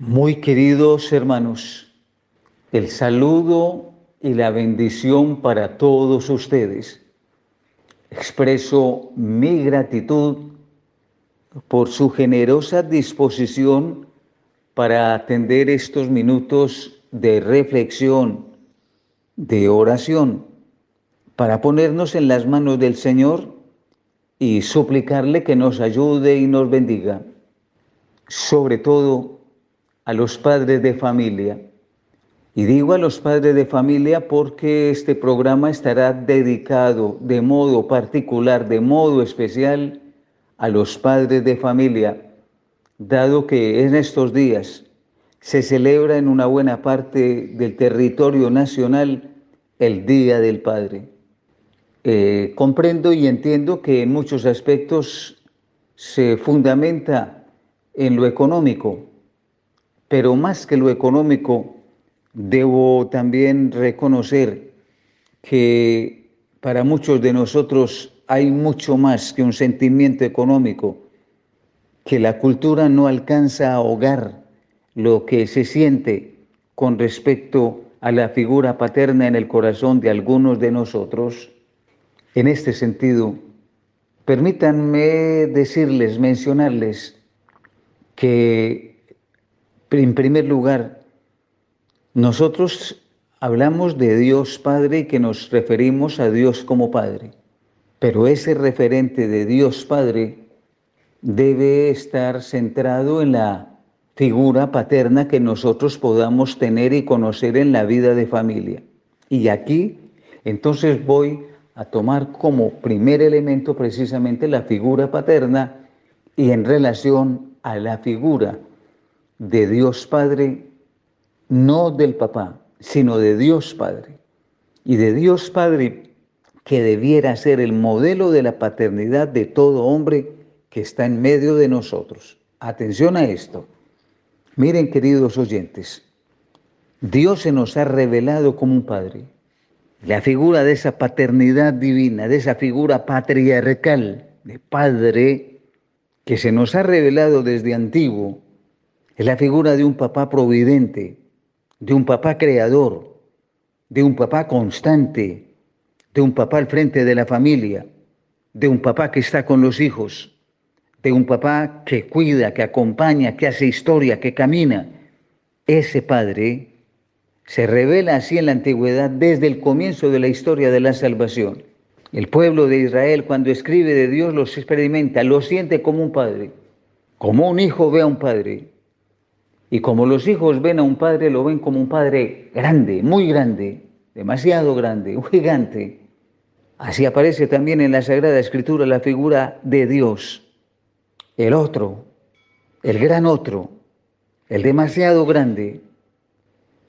Muy queridos hermanos, el saludo y la bendición para todos ustedes. Expreso mi gratitud por su generosa disposición para atender estos minutos de reflexión, de oración, para ponernos en las manos del Señor y suplicarle que nos ayude y nos bendiga. Sobre todo, a los padres de familia. Y digo a los padres de familia porque este programa estará dedicado de modo particular, de modo especial, a los padres de familia, dado que en estos días se celebra en una buena parte del territorio nacional el Día del Padre. Eh, comprendo y entiendo que en muchos aspectos se fundamenta en lo económico, pero más que lo económico, debo también reconocer que para muchos de nosotros hay mucho más que un sentimiento económico, que la cultura no alcanza a ahogar lo que se siente con respecto a la figura paterna en el corazón de algunos de nosotros. En este sentido, permítanme decirles, mencionarles que en primer lugar, nosotros hablamos de Dios Padre y que nos referimos a Dios como Padre, pero ese referente de Dios Padre debe estar centrado en la figura paterna que nosotros podamos tener y conocer en la vida de familia. Y aquí entonces voy a tomar como primer elemento precisamente la figura paterna y en relación a la figura de Dios Padre, no del papá, sino de Dios Padre. Y de Dios Padre que debiera ser el modelo de la paternidad de todo hombre que está en medio de nosotros. Atención a esto. Miren, queridos oyentes, Dios se nos ha revelado como un Padre. La figura de esa paternidad divina, de esa figura patriarcal de Padre que se nos ha revelado desde antiguo, es la figura de un papá providente, de un papá creador, de un papá constante, de un papá al frente de la familia, de un papá que está con los hijos, de un papá que cuida, que acompaña, que hace historia, que camina. Ese padre se revela así en la antigüedad desde el comienzo de la historia de la salvación. El pueblo de Israel cuando escribe de Dios los experimenta, lo siente como un padre, como un hijo ve a un padre. Y como los hijos ven a un padre, lo ven como un padre grande, muy grande, demasiado grande, un gigante. Así aparece también en la Sagrada Escritura la figura de Dios, el otro, el gran otro, el demasiado grande,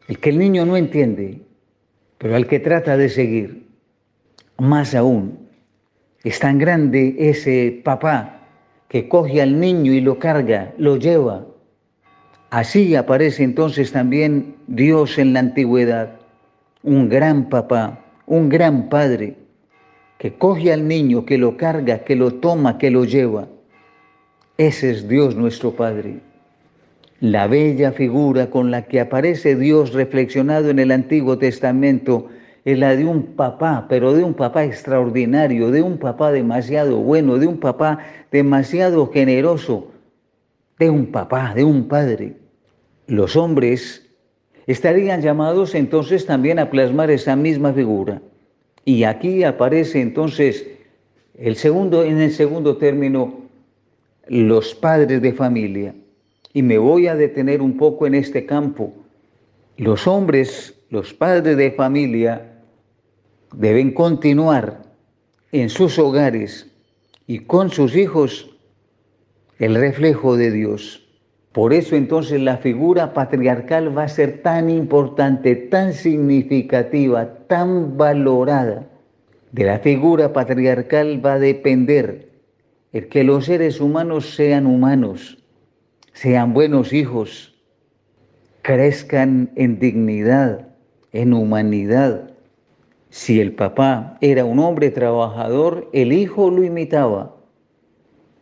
el que el niño no entiende, pero al que trata de seguir. Más aún, es tan grande ese papá que coge al niño y lo carga, lo lleva, Así aparece entonces también Dios en la antigüedad, un gran papá, un gran padre, que coge al niño, que lo carga, que lo toma, que lo lleva. Ese es Dios nuestro Padre. La bella figura con la que aparece Dios reflexionado en el Antiguo Testamento es la de un papá, pero de un papá extraordinario, de un papá demasiado bueno, de un papá demasiado generoso, de un papá, de un padre. Los hombres estarían llamados entonces también a plasmar esa misma figura. Y aquí aparece entonces el segundo, en el segundo término, los padres de familia. Y me voy a detener un poco en este campo. Los hombres, los padres de familia, deben continuar en sus hogares y con sus hijos el reflejo de Dios. Por eso entonces la figura patriarcal va a ser tan importante, tan significativa, tan valorada. De la figura patriarcal va a depender el que los seres humanos sean humanos, sean buenos hijos, crezcan en dignidad, en humanidad. Si el papá era un hombre trabajador, el hijo lo imitaba.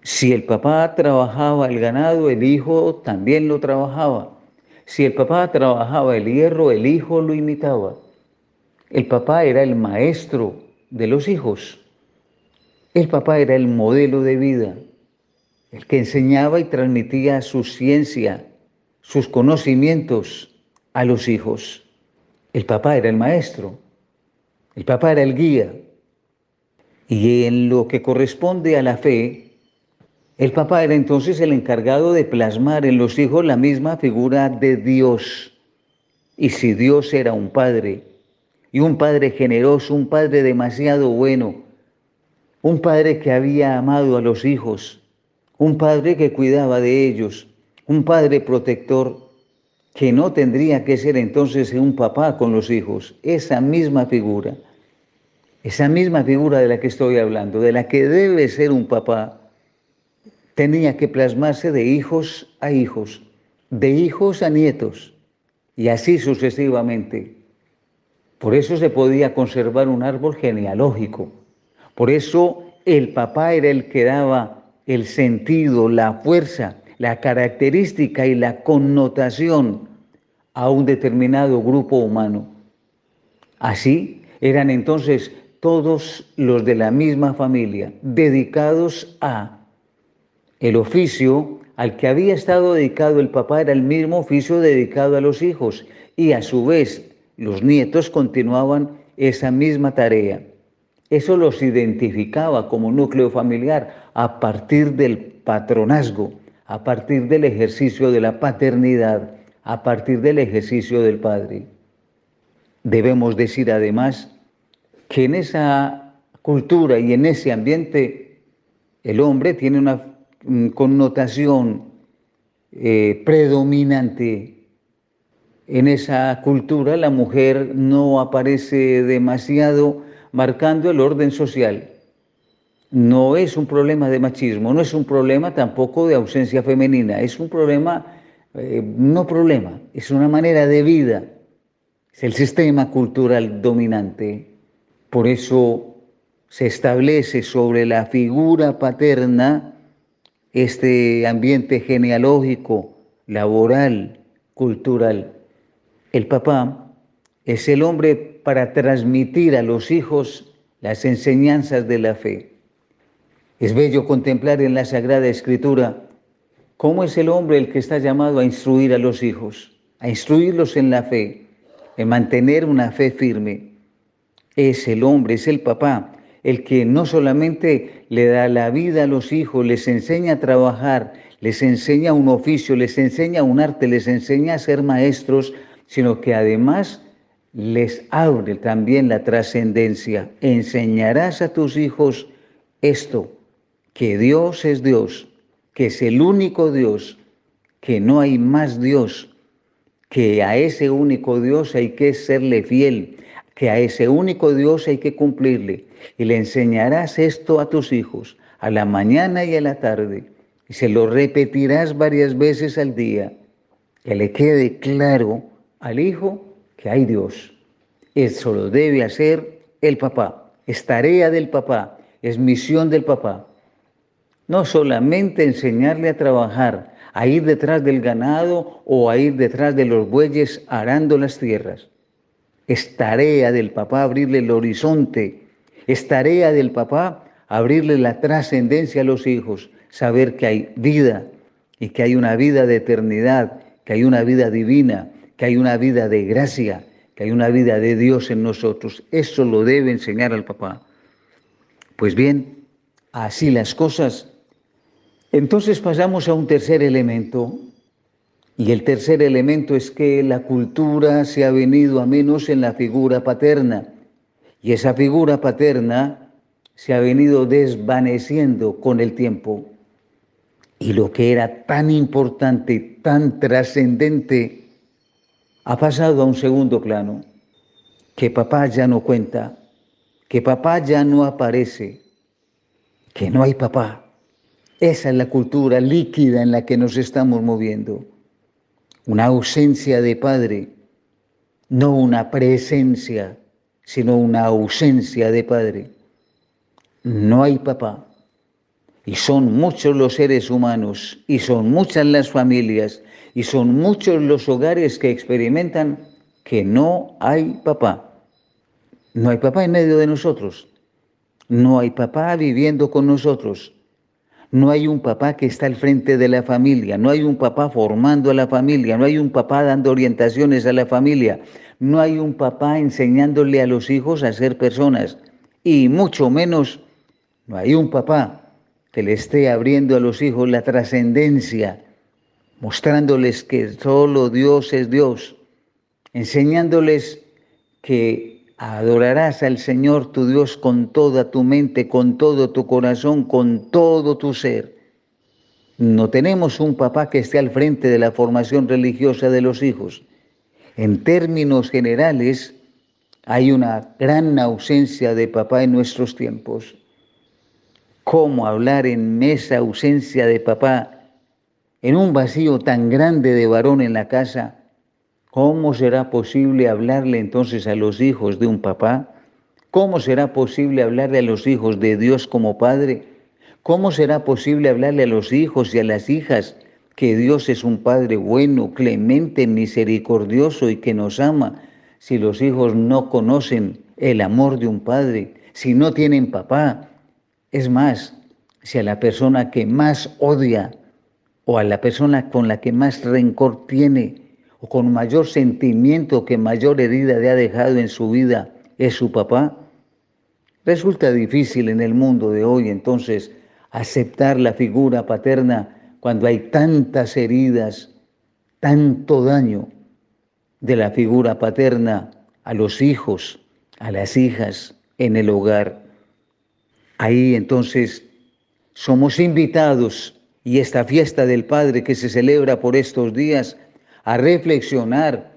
Si el papá trabajaba el ganado, el hijo también lo trabajaba. Si el papá trabajaba el hierro, el hijo lo imitaba. El papá era el maestro de los hijos. El papá era el modelo de vida, el que enseñaba y transmitía su ciencia, sus conocimientos a los hijos. El papá era el maestro, el papá era el guía. Y en lo que corresponde a la fe, el papá era entonces el encargado de plasmar en los hijos la misma figura de Dios. Y si Dios era un padre, y un padre generoso, un padre demasiado bueno, un padre que había amado a los hijos, un padre que cuidaba de ellos, un padre protector, que no tendría que ser entonces un papá con los hijos, esa misma figura, esa misma figura de la que estoy hablando, de la que debe ser un papá, tenía que plasmarse de hijos a hijos, de hijos a nietos, y así sucesivamente. Por eso se podía conservar un árbol genealógico. Por eso el papá era el que daba el sentido, la fuerza, la característica y la connotación a un determinado grupo humano. Así eran entonces todos los de la misma familia, dedicados a el oficio al que había estado dedicado el papá era el mismo oficio dedicado a los hijos y a su vez los nietos continuaban esa misma tarea. Eso los identificaba como núcleo familiar a partir del patronazgo, a partir del ejercicio de la paternidad, a partir del ejercicio del padre. Debemos decir además que en esa cultura y en ese ambiente el hombre tiene una connotación eh, predominante en esa cultura, la mujer no aparece demasiado marcando el orden social. No es un problema de machismo, no es un problema tampoco de ausencia femenina, es un problema, eh, no problema, es una manera de vida, es el sistema cultural dominante. Por eso se establece sobre la figura paterna este ambiente genealógico, laboral, cultural. El papá es el hombre para transmitir a los hijos las enseñanzas de la fe. Es bello contemplar en la Sagrada Escritura cómo es el hombre el que está llamado a instruir a los hijos, a instruirlos en la fe, en mantener una fe firme. Es el hombre, es el papá, el que no solamente le da la vida a los hijos, les enseña a trabajar, les enseña un oficio, les enseña un arte, les enseña a ser maestros, sino que además les abre también la trascendencia. Enseñarás a tus hijos esto, que Dios es Dios, que es el único Dios, que no hay más Dios, que a ese único Dios hay que serle fiel, que a ese único Dios hay que cumplirle. Y le enseñarás esto a tus hijos, a la mañana y a la tarde, y se lo repetirás varias veces al día, que le quede claro al hijo que hay Dios. Eso lo debe hacer el papá, es tarea del papá, es misión del papá. No solamente enseñarle a trabajar, a ir detrás del ganado o a ir detrás de los bueyes arando las tierras es tarea del papá abrirle el horizonte. Es tarea del papá abrirle la trascendencia a los hijos, saber que hay vida y que hay una vida de eternidad, que hay una vida divina, que hay una vida de gracia, que hay una vida de Dios en nosotros. Eso lo debe enseñar al papá. Pues bien, así las cosas. Entonces pasamos a un tercer elemento y el tercer elemento es que la cultura se ha venido a menos en la figura paterna. Y esa figura paterna se ha venido desvaneciendo con el tiempo. Y lo que era tan importante, tan trascendente, ha pasado a un segundo plano. Que papá ya no cuenta, que papá ya no aparece, que no hay papá. Esa es la cultura líquida en la que nos estamos moviendo una ausencia de padre, no una presencia, sino una ausencia de padre. No hay papá. Y son muchos los seres humanos, y son muchas las familias, y son muchos los hogares que experimentan que no hay papá. No hay papá en medio de nosotros. No hay papá viviendo con nosotros. No hay un papá que está al frente de la familia, no hay un papá formando a la familia, no hay un papá dando orientaciones a la familia, no hay un papá enseñándole a los hijos a ser personas y mucho menos no hay un papá que le esté abriendo a los hijos la trascendencia, mostrándoles que solo Dios es Dios, enseñándoles que Adorarás al Señor tu Dios con toda tu mente, con todo tu corazón, con todo tu ser. No tenemos un papá que esté al frente de la formación religiosa de los hijos. En términos generales, hay una gran ausencia de papá en nuestros tiempos. ¿Cómo hablar en esa ausencia de papá, en un vacío tan grande de varón en la casa? ¿Cómo será posible hablarle entonces a los hijos de un papá? ¿Cómo será posible hablarle a los hijos de Dios como Padre? ¿Cómo será posible hablarle a los hijos y a las hijas que Dios es un Padre bueno, clemente, misericordioso y que nos ama si los hijos no conocen el amor de un Padre, si no tienen papá? Es más, si a la persona que más odia o a la persona con la que más rencor tiene, o con mayor sentimiento que mayor herida le ha dejado en su vida es su papá? Resulta difícil en el mundo de hoy entonces aceptar la figura paterna cuando hay tantas heridas, tanto daño de la figura paterna a los hijos, a las hijas en el hogar. Ahí entonces somos invitados y esta fiesta del Padre que se celebra por estos días a reflexionar.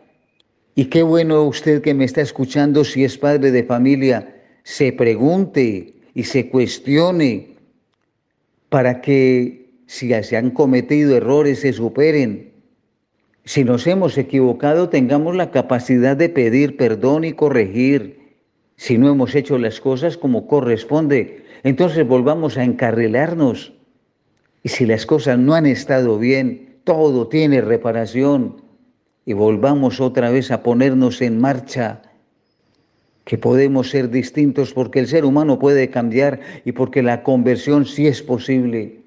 Y qué bueno usted que me está escuchando, si es padre de familia, se pregunte y se cuestione para que si se han cometido errores se superen. Si nos hemos equivocado, tengamos la capacidad de pedir perdón y corregir. Si no hemos hecho las cosas como corresponde, entonces volvamos a encarrilarnos. Y si las cosas no han estado bien, todo tiene reparación y volvamos otra vez a ponernos en marcha, que podemos ser distintos porque el ser humano puede cambiar y porque la conversión sí es posible.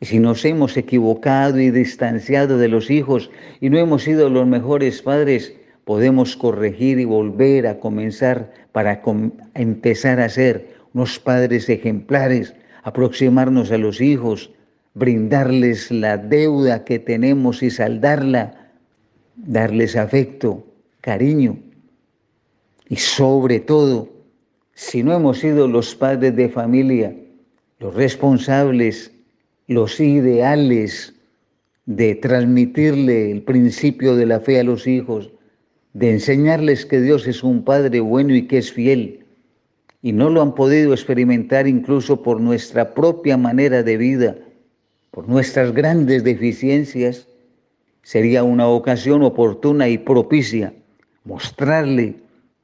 Y si nos hemos equivocado y distanciado de los hijos y no hemos sido los mejores padres, podemos corregir y volver a comenzar para empezar a ser unos padres ejemplares, aproximarnos a los hijos, brindarles la deuda que tenemos y saldarla, darles afecto, cariño. Y sobre todo, si no hemos sido los padres de familia, los responsables, los ideales de transmitirle el principio de la fe a los hijos, de enseñarles que Dios es un Padre bueno y que es fiel, y no lo han podido experimentar incluso por nuestra propia manera de vida, por nuestras grandes deficiencias, sería una ocasión oportuna y propicia mostrarle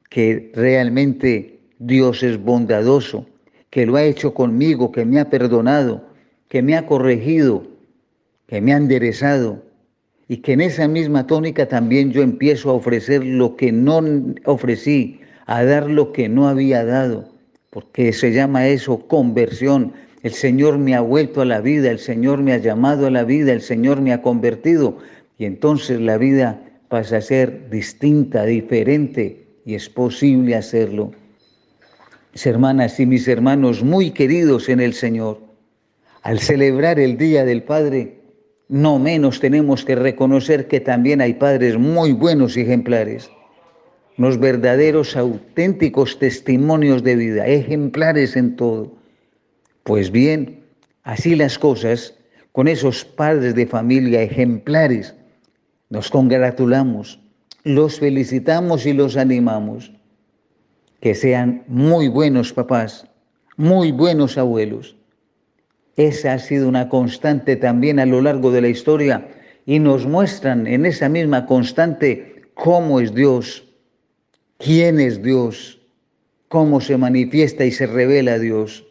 que realmente Dios es bondadoso, que lo ha hecho conmigo, que me ha perdonado, que me ha corregido, que me ha enderezado y que en esa misma tónica también yo empiezo a ofrecer lo que no ofrecí, a dar lo que no había dado, porque se llama eso conversión, el Señor me ha vuelto a la vida, el Señor me ha llamado a la vida, el Señor me ha convertido. Y entonces la vida pasa a ser distinta, diferente, y es posible hacerlo. Mis hermanas y mis hermanos muy queridos en el Señor, al celebrar el Día del Padre, no menos tenemos que reconocer que también hay padres muy buenos y ejemplares, unos verdaderos, auténticos testimonios de vida, ejemplares en todo pues bien, así las cosas, con esos padres de familia ejemplares, nos congratulamos, los felicitamos y los animamos. Que sean muy buenos papás, muy buenos abuelos. Esa ha sido una constante también a lo largo de la historia y nos muestran en esa misma constante cómo es Dios, quién es Dios, cómo se manifiesta y se revela Dios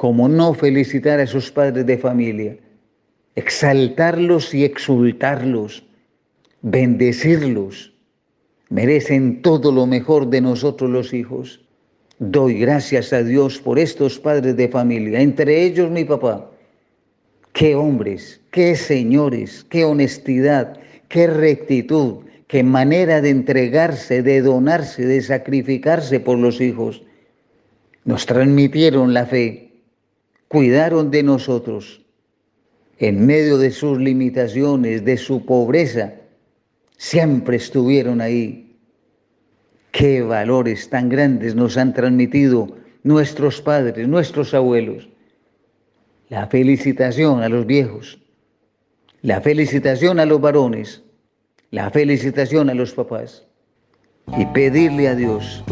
como no felicitar a esos padres de familia, exaltarlos y exultarlos, bendecirlos. Merecen todo lo mejor de nosotros los hijos. Doy gracias a Dios por estos padres de familia, entre ellos mi papá. Qué hombres, qué señores, qué honestidad, qué rectitud, qué manera de entregarse, de donarse, de sacrificarse por los hijos. Nos transmitieron la fe, cuidaron de nosotros. En medio de sus limitaciones, de su pobreza, siempre estuvieron ahí. Qué valores tan grandes nos han transmitido nuestros padres, nuestros abuelos. La felicitación a los viejos, la felicitación a los varones, la felicitación a los papás y pedirle a Dios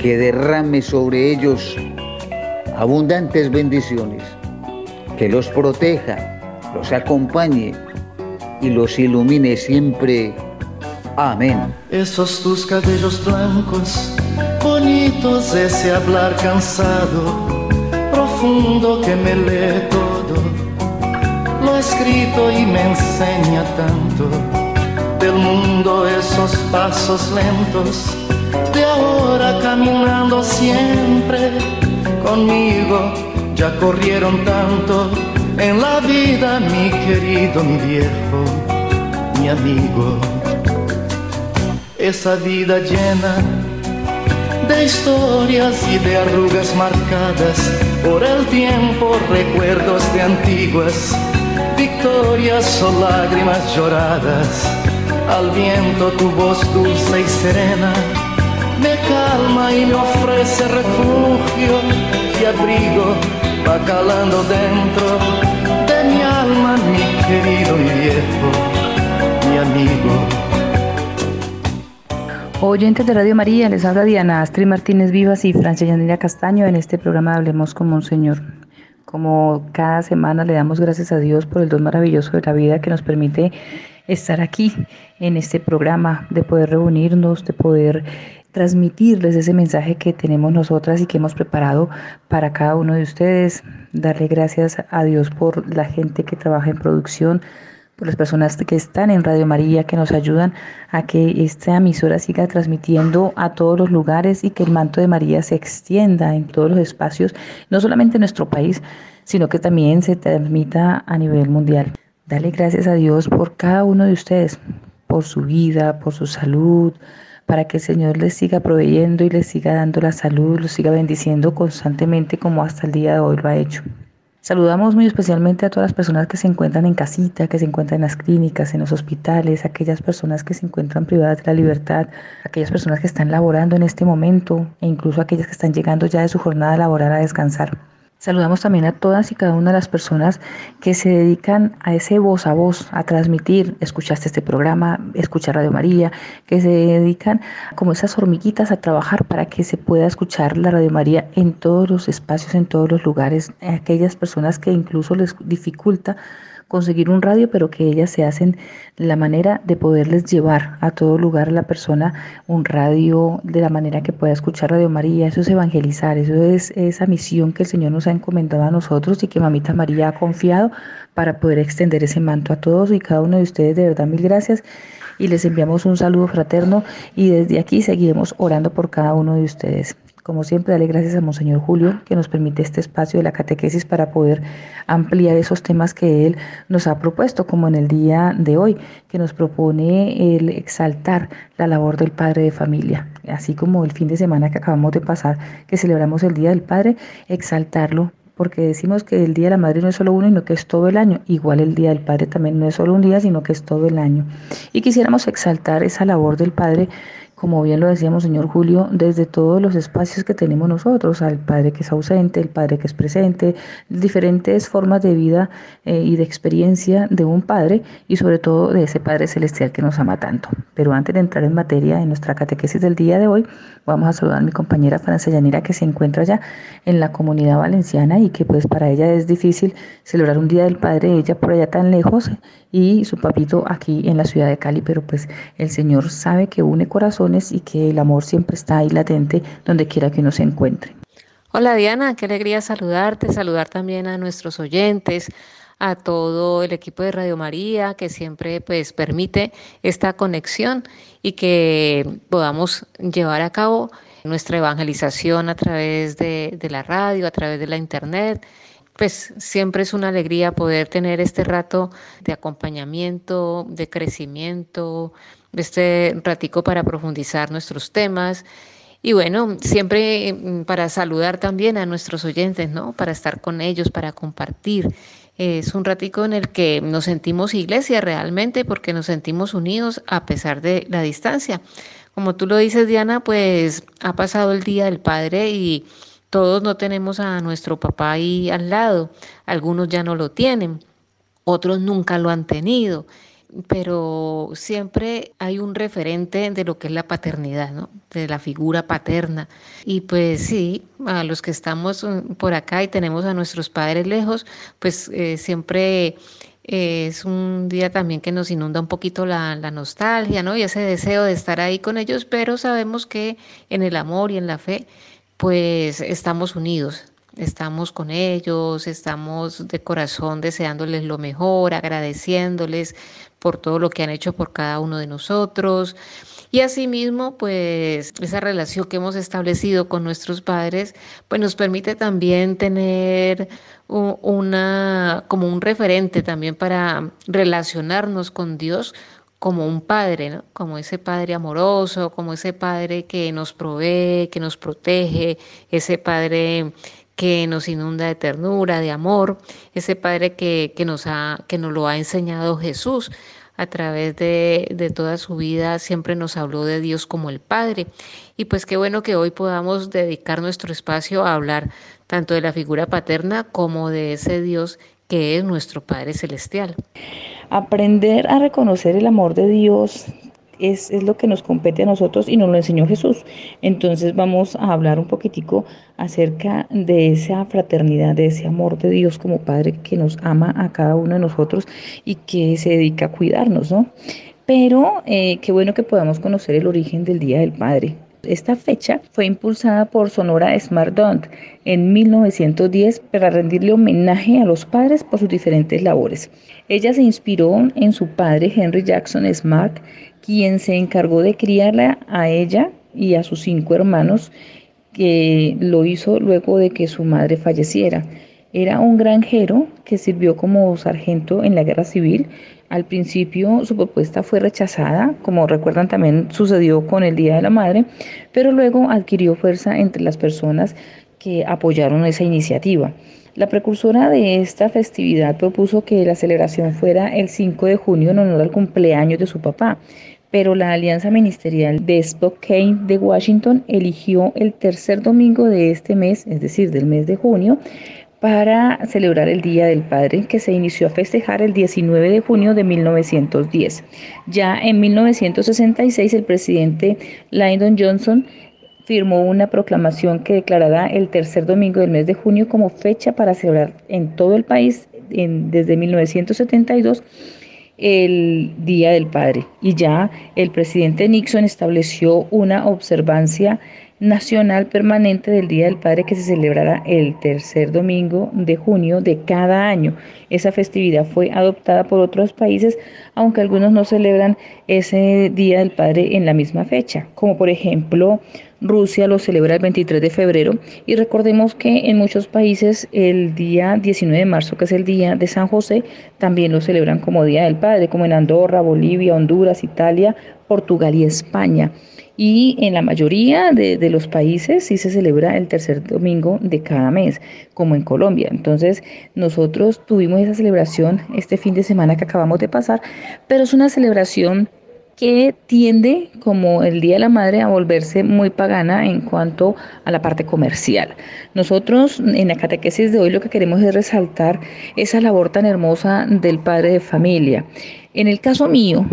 que derrame sobre ellos abundantes bendiciones, que los proteja, los acompañe y los ilumine siempre. Amén. Esos tus cabellos blancos, bonitos, ese hablar cansado, profundo que me lee todo, lo escrito y me enseña tanto del mundo esos pasos lentos, de ahora caminando siempre conmigo, ya corrieron tanto en la vida, mi querido, mi viejo, mi amigo. Esa vida llena de historias y de arrugas marcadas por el tiempo, recuerdos de antiguas victorias o lágrimas lloradas. Al viento tu voz dulce y serena me calma y me ofrece refugio y abrigo, va calando dentro de mi alma, mi querido, mi viejo, mi amigo. Oyentes de Radio María, les habla Diana Astrid Martínez Vivas y Francia Yanira Castaño en este programa Hablemos como un Señor. Como cada semana le damos gracias a Dios por el don maravilloso de la vida que nos permite estar aquí en este programa, de poder reunirnos, de poder transmitirles ese mensaje que tenemos nosotras y que hemos preparado para cada uno de ustedes. Darle gracias a Dios por la gente que trabaja en producción, por las personas que están en Radio María, que nos ayudan a que esta emisora siga transmitiendo a todos los lugares y que el manto de María se extienda en todos los espacios, no solamente en nuestro país, sino que también se transmita a nivel mundial. Dale gracias a Dios por cada uno de ustedes, por su vida, por su salud, para que el Señor les siga proveyendo y les siga dando la salud, los siga bendiciendo constantemente como hasta el día de hoy lo ha hecho. Saludamos muy especialmente a todas las personas que se encuentran en casita, que se encuentran en las clínicas, en los hospitales, aquellas personas que se encuentran privadas de la libertad, aquellas personas que están laborando en este momento e incluso aquellas que están llegando ya de su jornada laboral a descansar. Saludamos también a todas y cada una de las personas que se dedican a ese voz a voz, a transmitir, escuchaste este programa, escuchar Radio María, que se dedican como esas hormiguitas a trabajar para que se pueda escuchar la Radio María en todos los espacios, en todos los lugares, aquellas personas que incluso les dificulta conseguir un radio, pero que ellas se hacen la manera de poderles llevar a todo lugar a la persona un radio de la manera que pueda escuchar Radio María. Eso es evangelizar, eso es esa misión que el Señor nos ha encomendado a nosotros y que Mamita María ha confiado para poder extender ese manto a todos y cada uno de ustedes. De verdad, mil gracias y les enviamos un saludo fraterno y desde aquí seguiremos orando por cada uno de ustedes. Como siempre, dale gracias a Monseñor Julio que nos permite este espacio de la catequesis para poder ampliar esos temas que él nos ha propuesto, como en el día de hoy, que nos propone el exaltar la labor del padre de familia, así como el fin de semana que acabamos de pasar, que celebramos el Día del Padre, exaltarlo porque decimos que el Día de la Madre no es solo uno, sino que es todo el año. Igual el Día del Padre también no es solo un día, sino que es todo el año. Y quisiéramos exaltar esa labor del Padre como bien lo decíamos, señor Julio, desde todos los espacios que tenemos nosotros, al Padre que es ausente, el Padre que es presente, diferentes formas de vida eh, y de experiencia de un Padre y sobre todo de ese Padre Celestial que nos ama tanto. Pero antes de entrar en materia en nuestra catequesis del día de hoy, vamos a saludar a mi compañera Francia Yanira que se encuentra ya en la comunidad valenciana y que pues para ella es difícil celebrar un Día del Padre, ella por allá tan lejos y su papito aquí en la ciudad de Cali, pero pues el Señor sabe que une y que el amor siempre está ahí latente donde quiera que uno se encuentre. Hola Diana, qué alegría saludarte, saludar también a nuestros oyentes, a todo el equipo de Radio María que siempre pues permite esta conexión y que podamos llevar a cabo nuestra evangelización a través de la radio, a través de la internet. Pues siempre es una alegría poder tener este rato de acompañamiento, de crecimiento, este ratico para profundizar nuestros temas. Y bueno, siempre mm, para saludar también a nuestros oyentes, ¿no? Para estar con ellos, para compartir. Es un ratico en el que nos sentimos iglesia realmente porque nos sentimos unidos a pesar de la distancia. Como tú lo dices, Diana, pues ha pasado el Día del Padre y todos no tenemos a nuestro papá ahí al lado. Algunos ya no lo tienen, otros nunca lo han tenido pero siempre hay un referente de lo que es la paternidad, ¿no? de la figura paterna. Y pues sí, a los que estamos mm, por acá y tenemos a nuestros padres lejos, pues eh, siempre eh, es un día también que nos inunda un poquito la, la, nostalgia, ¿no? Y ese deseo de estar ahí con ellos, pero sabemos que en el amor y en la fe, pues estamos unidos, estamos con ellos, estamos de corazón deseándoles lo mejor, agradeciéndoles por todo lo que han hecho por cada uno de nosotros. Y asimismo, pues esa relación que hemos establecido con nuestros padres, pues nos permite también tener una como un referente también para relacionarnos con Dios como un padre, ¿no? como ese padre amoroso, como ese padre que nos provee, que nos protege, ese padre que nos inunda de ternura, de amor, ese Padre que, que, nos, ha, que nos lo ha enseñado Jesús a través de, de, toda su vida, siempre nos habló de Dios como el Padre. Y pues qué bueno que hoy podamos dedicar nuestro espacio a hablar tanto de la figura paterna como de ese Dios que es nuestro Padre Celestial. Aprender a reconocer el amor de Dios es, lo que nos compete a nosotros y nos lo enseñó Jesús. Entonces vamos a hablar un poquitico acerca de esa fraternidad, de ese amor de Dios como Padre que nos ama a cada uno de nosotros y que se dedica a cuidarnos, ¿no? Pero eh, qué bueno que podamos conocer el origen del Día del Padre. Esta fecha fue impulsada por Sonora Smart en 1910 para rendirle homenaje a los padres por sus diferentes labores. Ella se inspiró en su padre Henry Jackson Smart, quien se encargó de criarla a ella y a sus cinco hermanos, que lo hizo luego de que su madre falleciera. Era un granjero que sirvió como sargento en la guerra civil al principio su propuesta fue rechazada, como recuerdan también sucedió con el Día de la Madre, pero luego adquirió fuerza entre las personas que apoyaron esa iniciativa. La precursora de esta festividad propuso que la celebración fuera el 5 de junio en honor al cumpleaños de su papá, pero la Alianza Ministerial de Spokane de Washington eligió el tercer domingo de este mes, es decir, del mes de junio, para celebrar el Día del Padre que se inició a festejar el 19 de junio de 1910. Ya en 1966 el presidente Lyndon Johnson firmó una proclamación que declarará el tercer domingo del mes de junio como fecha para celebrar en todo el país desde 1972 el Día del Padre. Y ya el presidente Nixon estableció una observancia nacional permanente del Día del Padre que se celebrará el tercer domingo de junio de cada año. Esa festividad fue adoptada por otros países, aunque algunos no celebran ese Día del Padre en la misma fecha, como por ejemplo Rusia lo celebra el 23 de febrero y recordemos que en muchos países el día 19 de marzo, que es el día de San José, también lo celebran como Día del Padre, como en Andorra, Bolivia, Honduras, Italia, Portugal y España y en la mayoría de, los países sí se celebra el tercer domingo de cada mes, como en Colombia. Entonces nosotros tuvimos esa celebración este fin de semana que acabamos de pasar, pero es una celebración que tiende, como el Día de la Madre, a volverse muy pagana en cuanto a la parte comercial. Nosotros en la catequesis de hoy lo que queremos es resaltar esa labor tan hermosa del padre de familia. En el caso mío,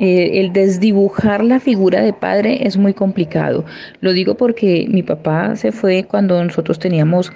eh, el desdibujar la figura de padre es muy complicado. Lo digo porque mi papá se fue cuando nosotros teníamos,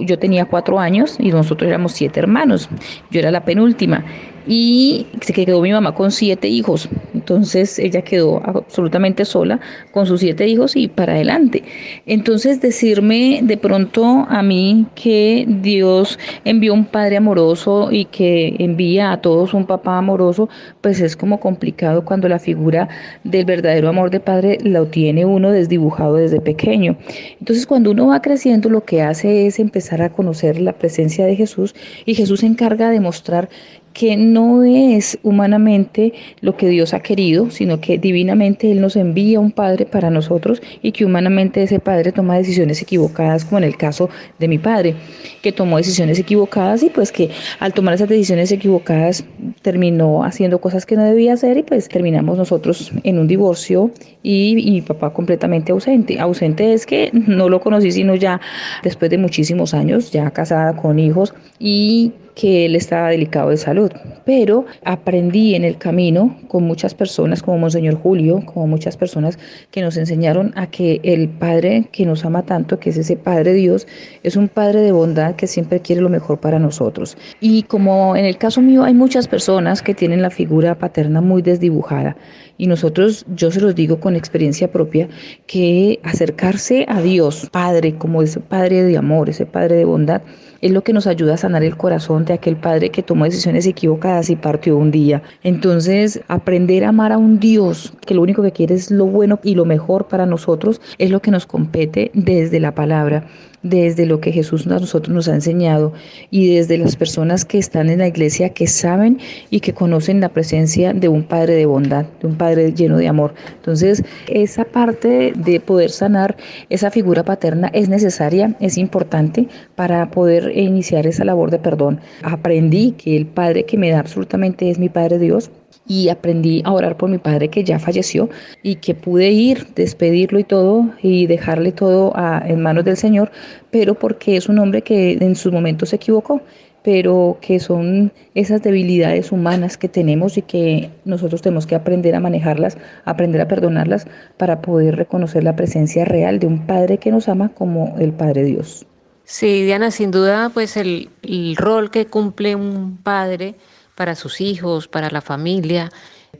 yo tenía cuatro años y nosotros éramos siete hermanos. Yo era la penúltima. Y se quedó mi mamá con siete hijos. Entonces ella quedó absolutamente sola con sus siete hijos y para adelante. Entonces decirme de pronto a mí que Dios envió un padre amoroso y que envía a todos un papá amoroso, pues es como complicado cuando la figura del verdadero amor de padre lo tiene uno desdibujado desde pequeño. Entonces cuando uno va creciendo lo que hace es empezar a conocer la presencia de Jesús y Jesús se encarga de mostrar que no es humanamente lo que Dios ha querido, sino que divinamente Él nos envía un Padre para nosotros y que humanamente ese Padre toma decisiones equivocadas, como en el caso de mi Padre, que tomó decisiones equivocadas y pues que al tomar esas decisiones equivocadas terminó haciendo cosas que no debía hacer y pues terminamos nosotros en un divorcio y, mi papá completamente ausente. Ausente es que no lo conocí sino ya después de muchísimos años, ya casada con hijos y que él estaba delicado de salud. Pero aprendí en el camino con muchas personas, como Monseñor Julio, como muchas personas que nos enseñaron a que el Padre que nos ama tanto, que es ese Padre Dios, es un Padre de bondad que siempre quiere lo mejor para nosotros. Y como en el caso mío hay muchas personas que tienen la figura paterna muy desdibujada. Y nosotros, yo se los digo con experiencia propia, que acercarse a Dios, Padre, como ese Padre de amor, ese Padre de bondad, es lo que nos ayuda a sanar el corazón de aquel padre que tomó decisiones equivocadas y partió un día. Entonces, aprender a amar a un Dios que lo único que quiere es lo bueno y lo mejor para nosotros es lo que nos compete desde la palabra desde lo que Jesús a nosotros nos ha enseñado y desde las personas que están en la iglesia que saben y que conocen la presencia de un Padre de bondad, de un Padre lleno de amor. Entonces, esa parte de poder sanar esa figura paterna es necesaria, es importante para poder iniciar esa labor de perdón. Aprendí que el Padre que me da absolutamente es mi Padre Dios y aprendí a orar por mi padre que ya falleció y que pude ir, despedirlo y todo y dejarle todo en manos del Señor, pero porque es un hombre que en sus momentos se equivocó, pero que son esas debilidades humanas que tenemos y que nosotros tenemos que aprender a manejarlas, aprender a perdonarlas para poder reconocer la presencia real de un Padre que nos ama como el Padre Dios. Sí, Diana, sin duda, pues el, rol que cumple un padre para sus hijos, para la familia,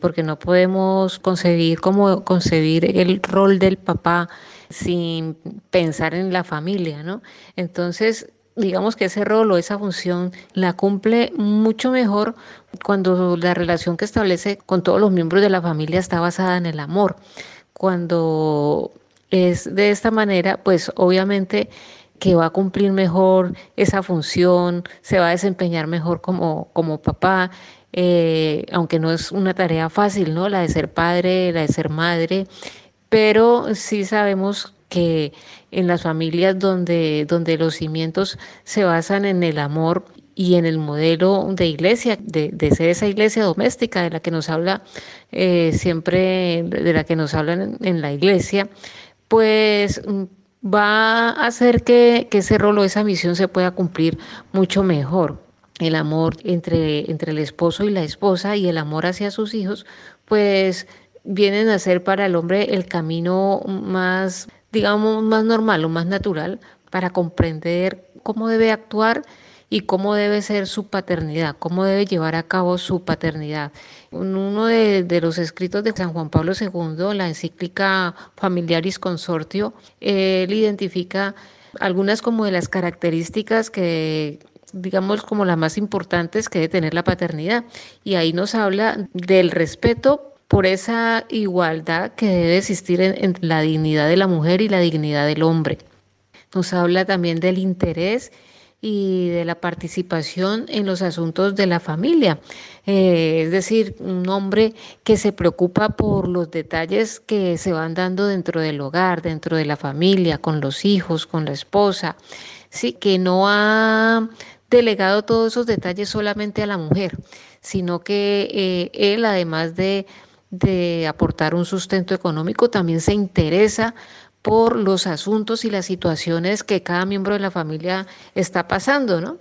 porque no podemos concebir como concebir el rol del papá sin pensar en la familia, ¿no? Entonces, digamos que ese rol o esa función la cumple mucho mejor cuando la relación que establece con todos los miembros de la familia está basada en el amor. Cuando es de esta manera, pues obviamente que va a cumplir mejor esa función, se va a desempeñar mejor como, como papá, eh, aunque no es una tarea fácil, ¿no? La de ser padre, la de ser madre, pero sí sabemos que en las familias donde, donde los cimientos se basan en el amor y en el modelo de iglesia, de, ser esa iglesia doméstica de la que nos habla eh, siempre, de la que nos hablan en la iglesia, pues va a hacer que, ese rol o esa misión se pueda cumplir mucho mejor. El amor entre, entre el esposo y la esposa y el amor hacia sus hijos, pues vienen a ser para el hombre el camino más, digamos, más normal o más natural para comprender cómo debe actuar y cómo debe ser su paternidad, cómo debe llevar a cabo su paternidad. En uno de, los escritos de San Juan Pablo II, la encíclica Familiaris Consortio, él identifica algunas como de las características que digamos como las más importantes que debe tener la paternidad. Y ahí nos habla del respeto por esa igualdad que debe existir en la dignidad de la mujer y la dignidad del hombre. Nos habla también del interés y de la participación en los asuntos de la familia. Eh, es decir, un hombre que se preocupa por los detalles que se van dando dentro del hogar, dentro de la familia, con los hijos, con la esposa, sí, que no ha delegado todos esos detalles solamente a la mujer, sino que eh, él, además de, de aportar un sustento económico, también se interesa por los asuntos y las situaciones que cada miembro de la familia está pasando, ¿no?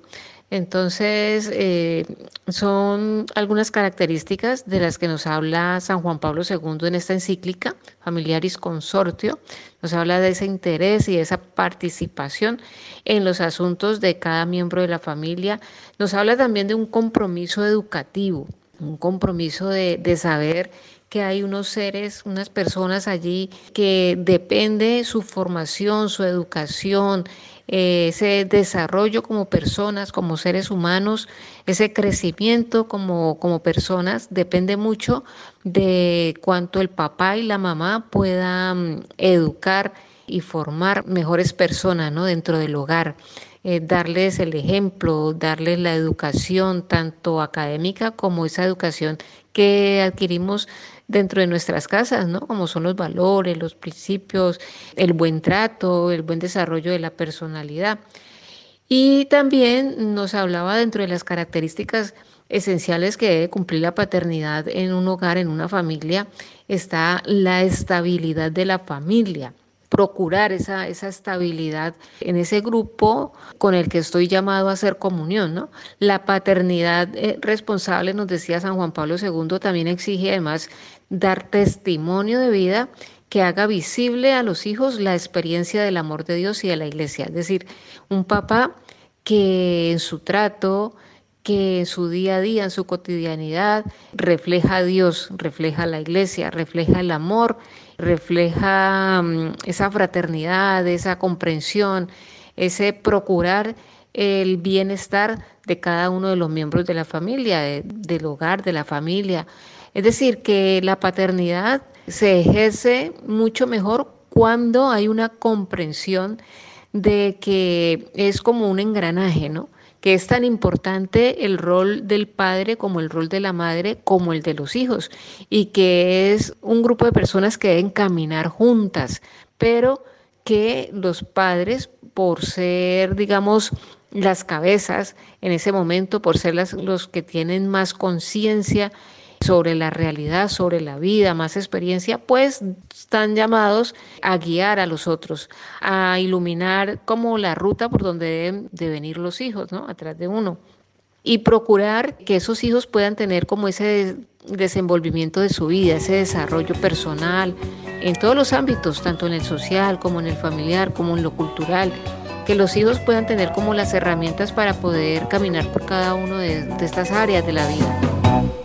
Entonces, eh, son algunas características de las que nos habla San Juan Pablo II en esta encíclica, Familiaris Consortio. Nos habla de ese interés y de esa participación en los asuntos de cada miembro de la familia. Nos habla también de un compromiso educativo, un compromiso de, de saber que hay unos seres, unas personas allí que depende su formación, su educación, eh, ese desarrollo como personas, como seres humanos, ese crecimiento como, como personas, depende mucho de cuánto el papá y la mamá puedan educar y formar mejores personas ¿no? dentro del hogar. Eh, darles el ejemplo, darles la educación tanto académica como esa educación que adquirimos dentro de nuestras casas, ¿no? Como son los valores, los principios, el buen trato, el buen desarrollo de la personalidad. Y también nos hablaba dentro de las características esenciales que debe cumplir la paternidad en un hogar, en una familia, está la estabilidad de la familia procurar esa, esa estabilidad en ese grupo con el que estoy llamado a hacer comunión. ¿no? La paternidad eh, responsable, nos decía San Juan Pablo II, también exige además dar testimonio de vida que haga visible a los hijos la experiencia del amor de Dios y de la iglesia. Es decir, un papá que en su trato, que en su día a día, en su cotidianidad, refleja a Dios, refleja a la iglesia, refleja el amor, refleja mm, esa fraternidad, esa comprensión, ese procurar el bienestar de cada uno de los miembros de la familia, del hogar, de la familia, es decir, que la paternidad se ejerce mucho mejor cuando hay una comprensión de que es como un engranaje, ¿no? que es tan importante el rol del padre como el rol de la madre como el de los hijos y que es un grupo de personas que deben caminar juntas, pero que los padres, por ser, digamos, las cabezas en ese momento, por ser los que tienen más conciencia sobre la realidad, sobre la vida, más experiencia, pues están llamados a guiar a los otros, a iluminar como la ruta por donde deben de venir los hijos, ¿no? Atrás de uno. Y procurar que esos hijos puedan tener como ese desenvolvimiento de su vida, ese desarrollo personal, en todos los ámbitos, tanto en el social como en el familiar, como en lo cultural, que los hijos puedan tener como las herramientas para poder caminar por cada una de, de estas áreas de la vida.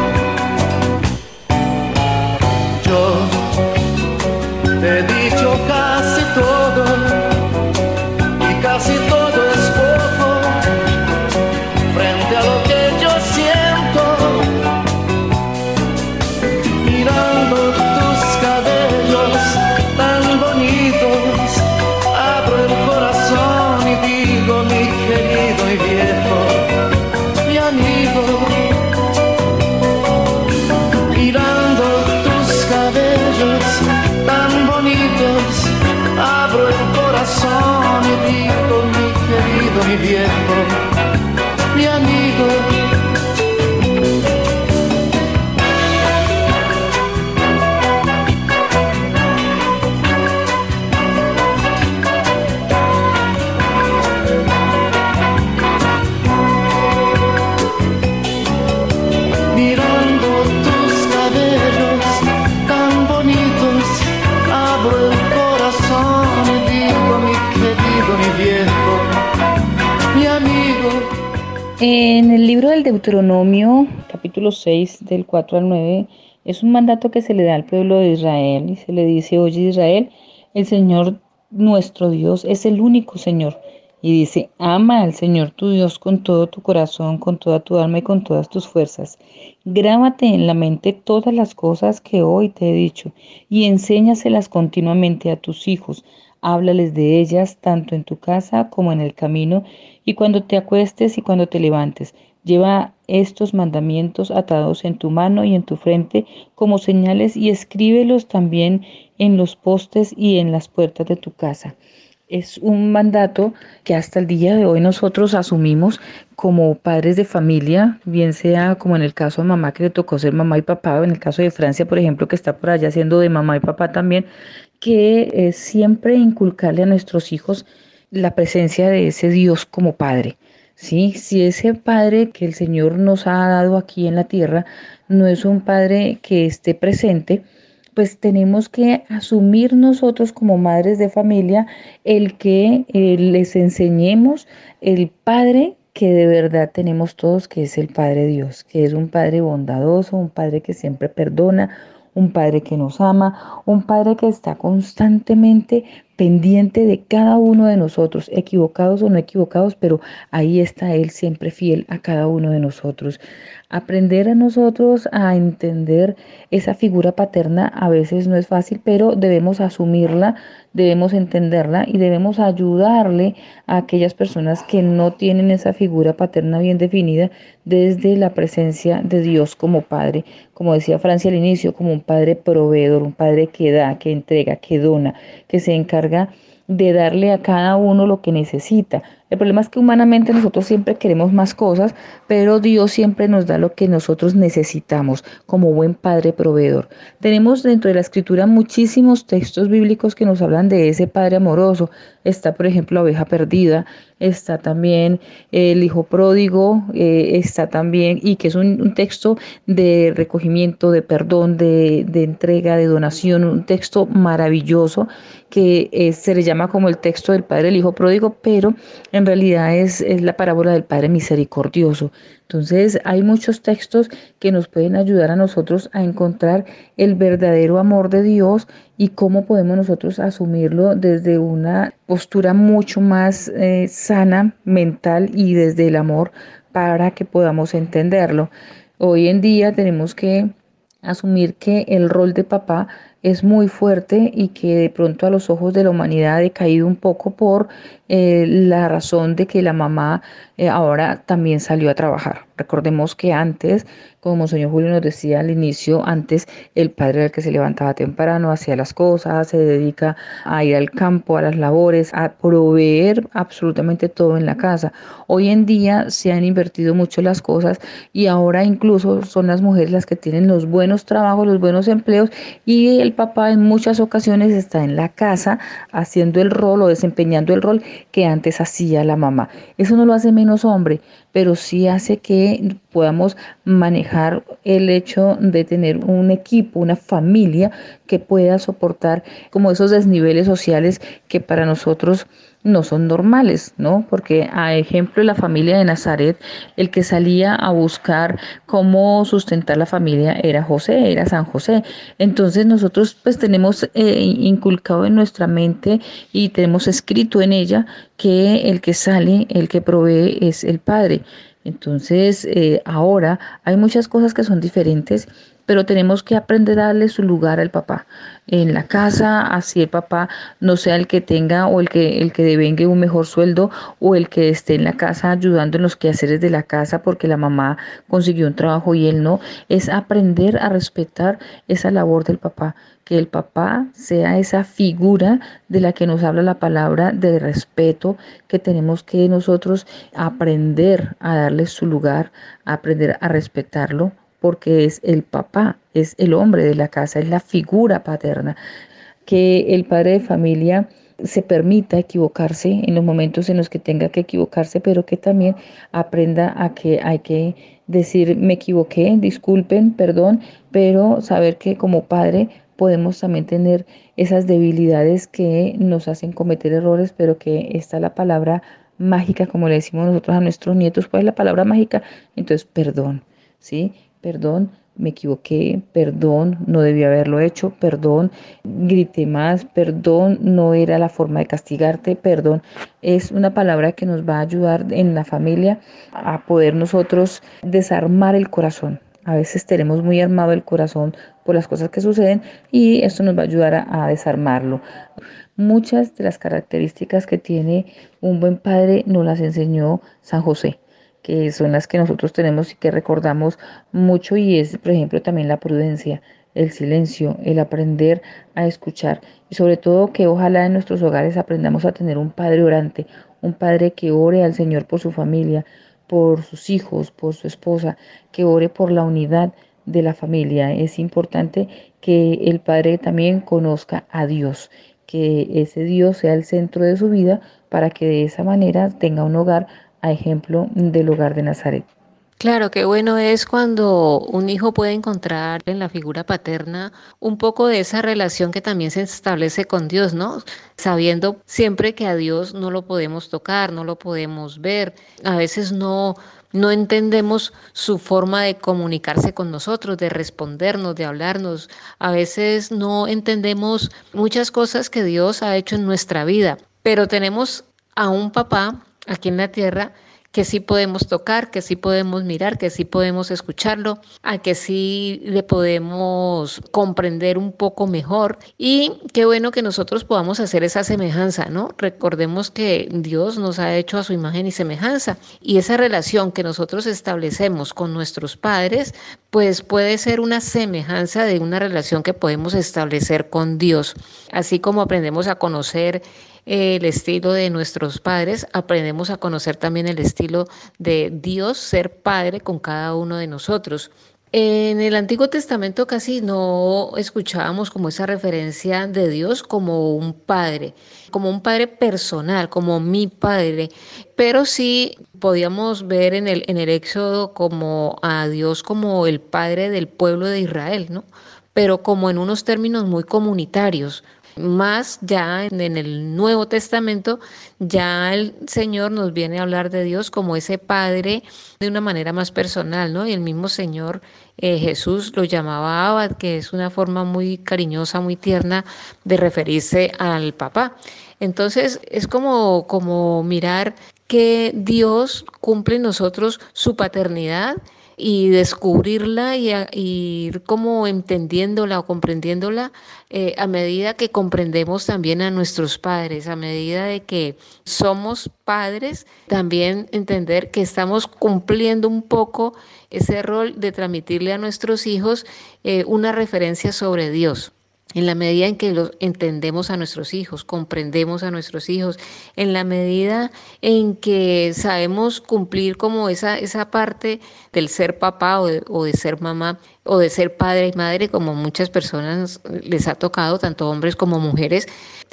libro del Deuteronomio, capítulo 6, del 4 al 9, es un mandato que se le da al pueblo de Israel y se le dice, oye Israel, el Señor nuestro Dios es el único Señor. Y dice, ama al Señor tu Dios con todo tu corazón, con toda tu alma y con todas tus fuerzas. Grábate en la mente todas las cosas que hoy te he dicho y enséñaselas continuamente a tus hijos. Háblales de ellas tanto en tu casa como en el camino y cuando te acuestes y cuando te levantes. Lleva estos mandamientos atados en tu mano y en tu frente como señales y escríbelos también en los postes y en las puertas de tu casa. Es un mandato que hasta el día de hoy nosotros asumimos como padres de familia, bien sea como en el caso de mamá que le tocó ser mamá y papá, o en el caso de Francia, por ejemplo, que está por allá siendo de mamá y papá también, que es siempre inculcarle a nuestros hijos la presencia de ese Dios como Padre. ¿Sí? Si ese Padre que el Señor nos ha dado aquí en la tierra no es un Padre que esté presente, pues tenemos que asumir nosotros como madres de familia el que eh, les enseñemos el Padre que de verdad tenemos todos, que es el Padre Dios, que es un Padre bondadoso, un Padre que siempre perdona, un Padre que nos ama, un Padre que está constantemente pendiente de cada uno de nosotros, equivocados o no equivocados, pero ahí está Él siempre fiel a cada uno de nosotros. Aprender a nosotros a entender esa figura paterna a veces no es fácil, pero debemos asumirla, debemos entenderla y debemos ayudarle a aquellas personas que no tienen esa figura paterna bien definida desde la presencia de Dios como Padre, como decía Francia al inicio, como un Padre proveedor, un Padre que da, que entrega, que dona, que se encarga de darle a cada uno lo que necesita. El problema es que humanamente nosotros siempre queremos más cosas, pero Dios siempre nos da lo que nosotros necesitamos como buen Padre proveedor. Tenemos dentro de la escritura muchísimos textos bíblicos que nos hablan de ese Padre amoroso. Está, por ejemplo, la oveja perdida, está también el hijo pródigo, eh, está también, y que es un, texto de recogimiento, de perdón, de, entrega, de donación, un texto maravilloso que eh, se le llama como el texto del Padre del Hijo Pródigo, pero en realidad es, es la parábola del Padre Misericordioso. Entonces hay muchos textos que nos pueden ayudar a nosotros a encontrar el verdadero amor de Dios y cómo podemos nosotros asumirlo desde una postura mucho más eh, sana, mental y desde el amor para que podamos entenderlo. Hoy en día tenemos que asumir que el rol de papá es muy fuerte y que de pronto a los ojos de la humanidad ha decaído un poco por eh, la razón de que la mamá eh, ahora también salió a trabajar. Recordemos que antes, como señor Julio nos decía al inicio, antes el padre era el que se levantaba temprano, hacía las cosas, se dedica a ir al campo, a las labores, a proveer absolutamente todo en la casa. Hoy en día se han invertido mucho las cosas y ahora incluso son las mujeres las que tienen los buenos trabajos, los buenos empleos y el papá en muchas ocasiones está en la casa haciendo el rol o desempeñando el rol que antes hacía la mamá. Eso no lo hace menos hombre, pero sí hace que podamos manejar el hecho de tener un equipo, una familia que pueda soportar como esos desniveles sociales que para nosotros no son normales, ¿no? Porque a ejemplo la familia de Nazaret, el que salía a buscar cómo sustentar la familia era José, era San José. Entonces nosotros pues tenemos eh, inculcado en nuestra mente y tenemos escrito en ella que el que sale, el que provee es el Padre. Entonces, eh, ahora hay muchas cosas que son diferentes pero tenemos que aprender a darle su lugar al papá. En la casa, así el papá no sea el que tenga o el que el que devengue un mejor sueldo o el que esté en la casa ayudando en los quehaceres de la casa porque la mamá consiguió un trabajo y él no, es aprender a respetar esa labor del papá, que el papá sea esa figura de la que nos habla la palabra de respeto que tenemos que nosotros aprender a darle su lugar, aprender a respetarlo porque es el papá, es el hombre de la casa, es la figura paterna. Que el padre de familia se permita equivocarse en los momentos en los que tenga que equivocarse, pero que también aprenda a que hay que decir me equivoqué, disculpen, perdón, pero saber que como padre podemos también tener esas debilidades que nos hacen cometer errores, pero que está la palabra mágica, como le decimos nosotros a nuestros nietos, ¿cuál es la palabra mágica? Entonces, perdón, ¿sí? perdón, me equivoqué, perdón, no debía haberlo hecho, perdón, grité más, perdón, no era la forma de castigarte, perdón. Es una palabra que nos va a ayudar en la familia a poder nosotros desarmar el corazón. A veces tenemos muy armado el corazón por las cosas que suceden y esto nos va a ayudar a, a desarmarlo. Muchas de las características que tiene un buen padre nos las enseñó San José. que son las que nosotros tenemos y que recordamos mucho y es, por ejemplo, también la prudencia, el silencio, el aprender a escuchar y sobre todo que ojalá en nuestros hogares aprendamos a tener un padre orante, un padre que ore al Señor por su familia, por sus hijos, por su esposa, que ore por la unidad de la familia. Es importante que el padre también conozca a Dios, que ese Dios sea el centro de su vida para que de esa manera tenga un hogar a ejemplo del hogar de Nazaret. Claro, qué bueno es cuando un hijo puede encontrar en la figura paterna un poco de esa relación que también se establece con Dios, ¿no? Sabiendo siempre que a Dios no lo podemos tocar, no lo podemos ver, a veces no no entendemos su forma de comunicarse con nosotros, de respondernos, de hablarnos. A veces no entendemos muchas cosas que Dios ha hecho en nuestra vida, pero tenemos a un papá aquí en la tierra que sí podemos tocar, que sí podemos mirar, que sí podemos escucharlo, a que sí le podemos comprender un poco mejor. Y qué bueno que nosotros podamos hacer esa semejanza, ¿no? Recordemos que Dios nos ha hecho a su imagen y semejanza. Y esa relación que nosotros establecemos con nuestros padres, pues puede ser una semejanza de una relación que podemos establecer con Dios. Así como aprendemos a conocer el estilo de nuestros padres, aprendemos a conocer también el estilo de Dios ser Padre con cada uno de nosotros. En el Antiguo Testamento casi no escuchábamos como esa referencia de Dios como un padre, como un padre personal, como mi padre, pero sí podíamos ver en el, en el Éxodo como a Dios como el padre del pueblo de Israel, ¿no? Pero como en unos términos muy comunitarios, más ya en el Nuevo Testamento, ya el Señor nos viene a hablar de Dios como ese Padre de una manera más personal, ¿no? Y el mismo Señor eh, Jesús lo llamaba Abad, que es una forma muy cariñosa, muy tierna de referirse al papá. Entonces es como, como mirar que Dios cumple en nosotros su paternidad y descubrirla y, ir como entendiéndola o comprendiéndola eh, a medida que comprendemos también a nuestros padres, a medida de que somos padres, también entender que estamos cumpliendo un poco ese rol de transmitirle a nuestros hijos eh, una referencia sobre Dios en la medida en que lo entendemos a nuestros hijos, comprendemos a nuestros hijos, en la medida en que sabemos cumplir como esa, esa parte del ser papá o de, o de ser mamá o de ser padre y madre, como muchas personas les ha tocado, tanto hombres como mujeres,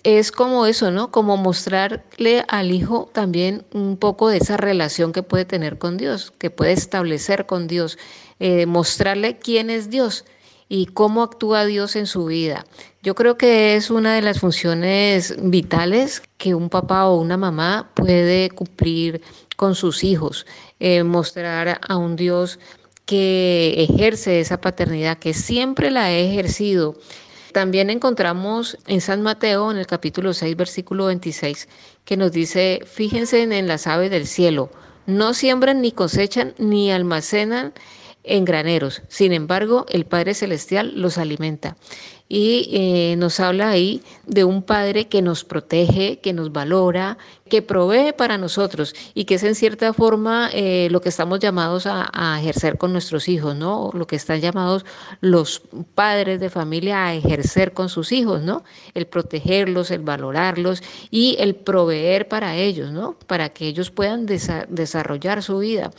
es como eso, ¿no? Como mostrarle al hijo también un poco de esa relación que puede tener con Dios, que puede establecer con Dios, eh, mostrarle quién es Dios y cómo actúa Dios en su vida. Yo creo que es una de las funciones vitales que un papá o una mamá puede cumplir con sus hijos, eh, mostrar a un Dios que ejerce esa paternidad, que siempre la ha ejercido. También encontramos en San Mateo, en el capítulo 6, versículo 26, que nos dice, fíjense en las aves del cielo, no siembran ni cosechan ni almacenan en graneros. Sin embargo, el Padre Celestial los alimenta. Y eh, nos habla ahí de un Padre que nos protege, que nos valora, que provee para nosotros y que es en cierta forma eh, lo que estamos llamados a, ejercer con nuestros hijos, ¿no? Lo que están llamados los padres de familia a ejercer con sus hijos, ¿no? El protegerlos, el valorarlos y el proveer para ellos, ¿no? Para que ellos puedan desa desarrollar su vida.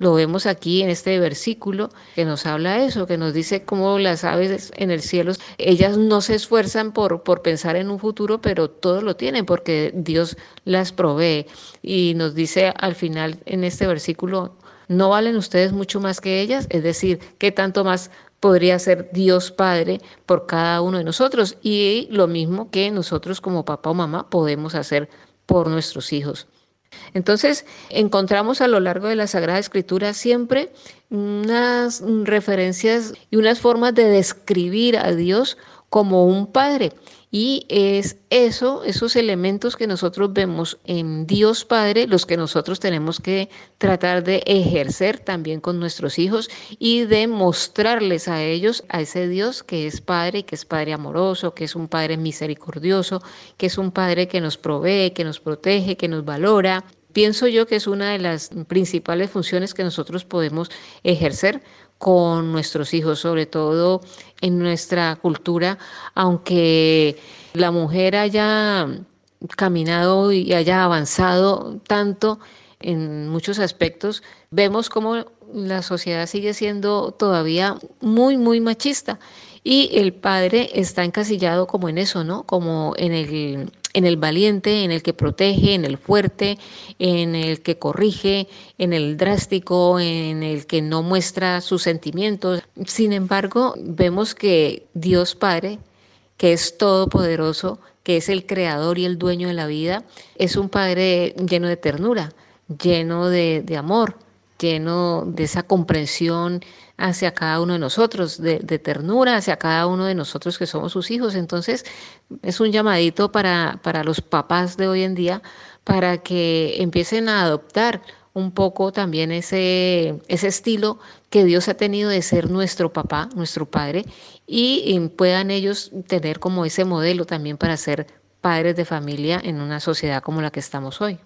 Lo vemos aquí en este versículo que nos habla eso, que nos dice cómo las aves en el cielo, ellas no se esfuerzan por, por pensar en un futuro, pero todo lo tienen porque Dios las provee. Y nos dice al final en este versículo, ¿no valen ustedes mucho más que ellas? Es decir, ¿qué tanto más podría ser Dios Padre por cada uno de nosotros? Y lo mismo que nosotros como papá o mamá podemos hacer por nuestros hijos. Entonces, encontramos a lo largo de la Sagrada Escritura siempre unas referencias y unas formas de describir a Dios como un Padre. Y es eso, esos elementos que nosotros vemos en Dios Padre, los que nosotros tenemos que tratar de ejercer también con nuestros hijos y de mostrarles a ellos a ese Dios que es Padre, que es Padre amoroso, que es un Padre misericordioso, que es un Padre que nos provee, que nos protege, que nos valora, pienso yo que es una de las principales funciones que nosotros podemos ejercer con nuestros hijos, sobre todo en nuestra cultura, aunque la mujer haya caminado y haya avanzado tanto en muchos aspectos, vemos como la sociedad sigue siendo todavía muy, muy machista y el padre está encasillado como en eso, ¿no? Como en el, en el valiente, en el que protege, en el fuerte, en el que corrige, en el drástico, en el que no muestra sus sentimientos. Sin embargo, vemos que Dios Padre, que es todopoderoso, que es el creador y el dueño de la vida, es un Padre lleno de ternura, lleno de, de amor, lleno de esa comprensión hacia cada uno de nosotros, de, ternura hacia cada uno de nosotros que somos sus hijos. Entonces, es un llamadito para, para los papás de hoy en día para que empiecen a adoptar un poco también ese, ese estilo que Dios ha tenido de ser nuestro papá, nuestro padre, y puedan ellos tener como ese modelo también para ser padres de familia en una sociedad como la que estamos hoy.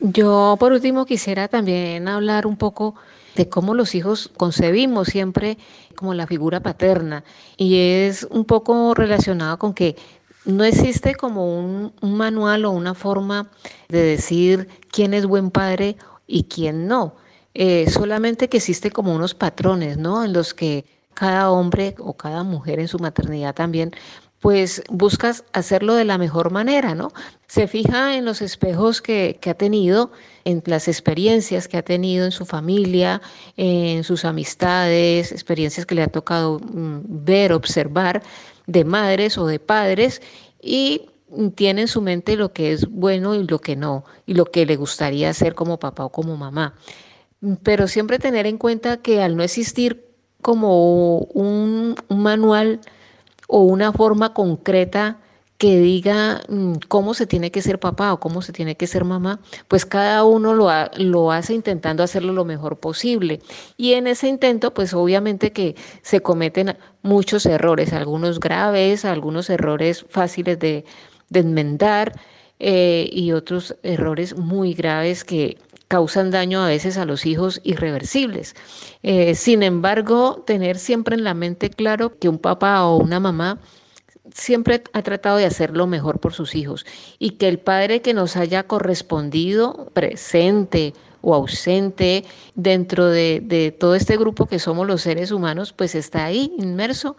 Yo por último quisiera también hablar un poco de cómo los hijos concebimos siempre como la figura paterna y es un poco relacionado con que no existe como un, manual o una forma de decir quién es buen padre y quién no. Eh, solamente que existe como unos patrones, ¿no? En los que cada hombre o cada mujer en su maternidad también pues buscas hacerlo de la mejor manera, ¿no? Se fija en los espejos que, ha tenido, en las experiencias que ha tenido en su familia, en sus amistades, experiencias que le ha tocado mm, ver, observar de madres o de padres y tiene en su mente lo que es bueno y lo que no, y lo que le gustaría hacer como papá o como mamá. Pero siempre tener en cuenta que al no existir como un, un manual, o una forma concreta que diga mm, cómo se tiene que ser papá o cómo se tiene que ser mamá, pues cada uno lo, lo, hace intentando hacerlo lo mejor posible. Y en ese intento, pues obviamente que se cometen muchos errores, algunos graves, algunos errores fáciles de, enmendar eh, y otros errores muy graves que causan daño a veces a los hijos irreversibles. Eh, sin embargo, tener siempre en la mente claro que un papá o una mamá siempre ha tratado de hacer lo mejor por sus hijos y que el padre que nos haya correspondido presente o ausente dentro de, todo este grupo que somos los seres humanos, pues está ahí inmerso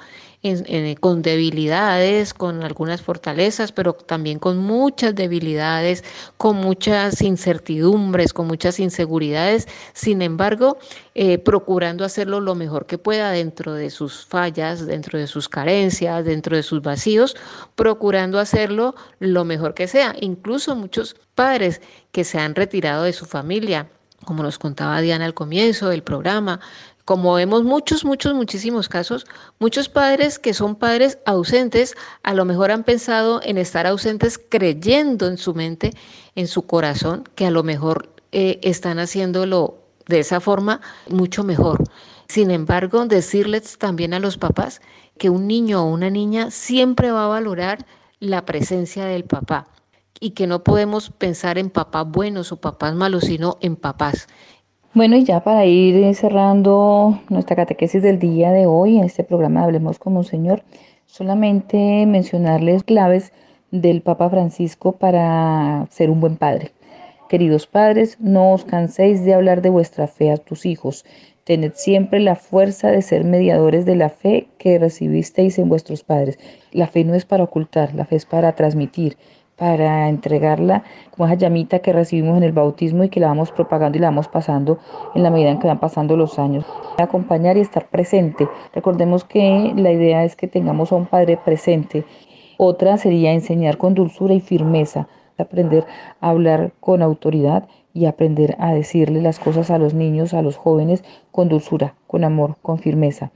con debilidades, con algunas fortalezas, pero también con muchas debilidades, con muchas incertidumbres, con muchas inseguridades. Sin embargo, eh, procurando hacerlo lo mejor que pueda dentro de sus fallas, dentro de sus carencias, dentro de sus vacíos, procurando hacerlo lo mejor que sea. Incluso muchos padres que se han retirado de su familia, como nos contaba Diana al comienzo del programa, como vemos muchos, muchos, muchísimos casos, muchos padres que son padres ausentes, a lo mejor han pensado en estar ausentes creyendo en su mente, en su corazón, que a lo mejor eh, están haciéndolo de esa forma mucho mejor. Sin embargo, decirles también a los papás que un niño o una niña siempre va a valorar la presencia del papá y que no podemos pensar en papás buenos o papás malos, sino en papás. Bueno, y ya para ir cerrando nuestra catequesis del día de hoy, en este programa Hablemos como un Señor, solamente mencionarles claves del Papa Francisco para ser un buen padre. Queridos padres, no os canséis de hablar de vuestra fe a tus hijos. Tened siempre la fuerza de ser mediadores de la fe que recibisteis en vuestros padres. La fe no es para ocultar, la fe es para transmitir para entregarla como esa llamita que recibimos en el bautismo y que la vamos propagando y la vamos pasando en la medida en que van pasando los años. Acompañar y estar presente. Recordemos que la idea es que tengamos a un padre presente. Otra sería enseñar con dulzura y firmeza, aprender a hablar con autoridad y aprender a decirle las cosas a los niños, a los jóvenes, con dulzura, con amor, con firmeza.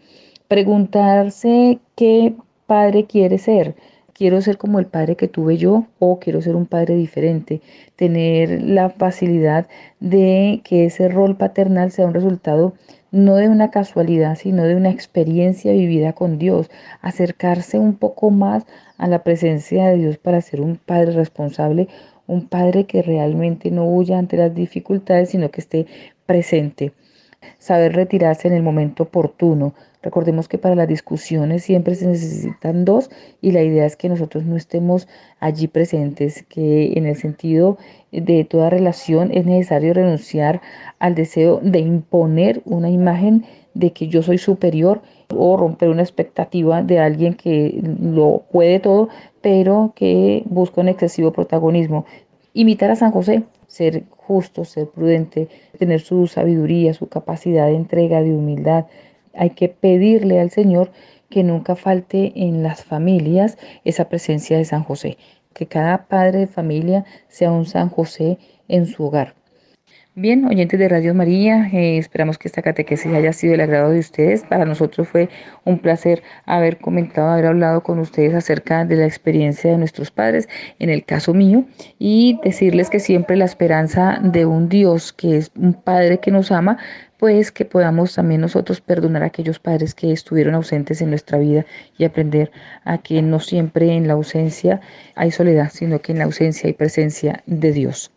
Preguntarse qué padre quiere ser quiero ser como el padre que tuve yo o quiero ser un padre diferente, tener la facilidad de que ese rol paternal sea un resultado no de una casualidad, sino de una experiencia vivida con Dios, acercarse un poco más a la presencia de Dios para ser un padre responsable, un padre que realmente no huya ante las dificultades, sino que esté presente. Saber retirarse en el momento oportuno. Recordemos que para las discusiones siempre se necesitan dos y la idea es que nosotros no estemos allí presentes, que en el sentido de toda relación es necesario renunciar al deseo de imponer una imagen de que yo soy superior o romper una expectativa de alguien que lo puede todo, pero que busca un excesivo protagonismo. Imitar a San José, ser justo, ser prudente, tener su sabiduría, su capacidad de entrega, de humildad. Hay que pedirle al Señor que nunca falte en las familias esa presencia de San José, que cada padre de familia sea un San José en su hogar. Bien, oyentes de Radio María, eh, esperamos que esta catequesis haya sido el agrado de ustedes. Para nosotros fue un placer haber comentado, haber hablado con ustedes acerca de la experiencia de nuestros padres, en el caso mío, y decirles que siempre la esperanza de un Dios que es un Padre que nos ama, pues que podamos también nosotros perdonar a aquellos padres que estuvieron ausentes en nuestra vida y aprender a que no siempre en la ausencia hay soledad, sino que en la ausencia hay presencia de Dios.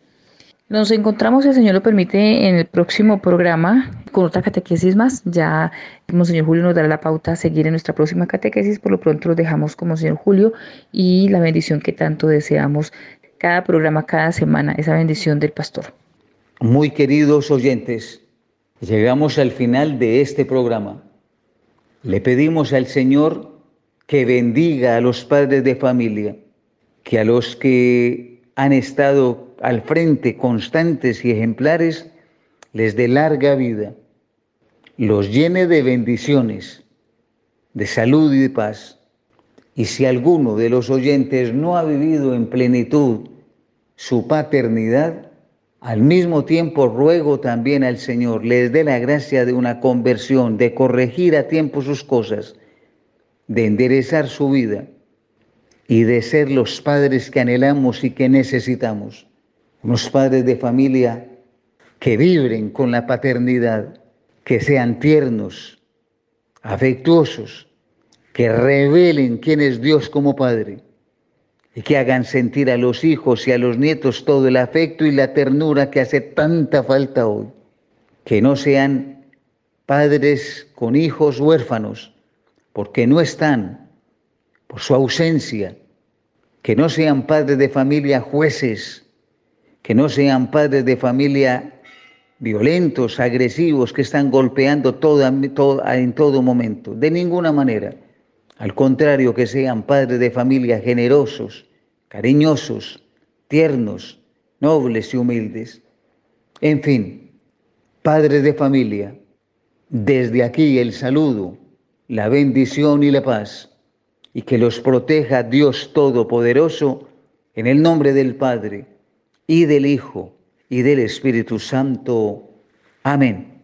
Nos encontramos, si el Señor lo permite, en el próximo programa con otra catequesis más. Ya Monseñor Julio nos dará la pauta a seguir en nuestra próxima catequesis. Por lo pronto los dejamos con Monseñor Julio y la bendición que tanto deseamos cada programa, cada semana, esa bendición del pastor. Muy queridos oyentes, llegamos al final de este programa. Le pedimos al Señor que bendiga a los padres de familia, que a los que han estado al frente constantes y ejemplares, les dé larga vida, los llene de bendiciones, de salud y de paz. Y si alguno de los oyentes no ha vivido en plenitud su paternidad, al mismo tiempo ruego también al Señor les dé la gracia de una conversión, de corregir a tiempo sus cosas, de enderezar su vida y de ser los padres que anhelamos y que necesitamos unos padres de familia que vibren con la paternidad, que sean tiernos, afectuosos, que revelen quién es Dios como Padre y que hagan sentir a los hijos y a los nietos todo el afecto y la ternura que hace tanta falta hoy. Que no sean padres con hijos huérfanos, porque no están, por su ausencia. Que no sean padres de familia jueces, que no sean padres de familia violentos, agresivos, que están golpeando en todo momento, de ninguna manera. Al contrario, que sean padres de familia generosos, cariñosos, tiernos, nobles y humildes. En fin, padres de familia, desde aquí el saludo, la bendición y la paz, y que los proteja Dios Todopoderoso, en el nombre del Padre, y del Hijo y del Espíritu Santo. Amén.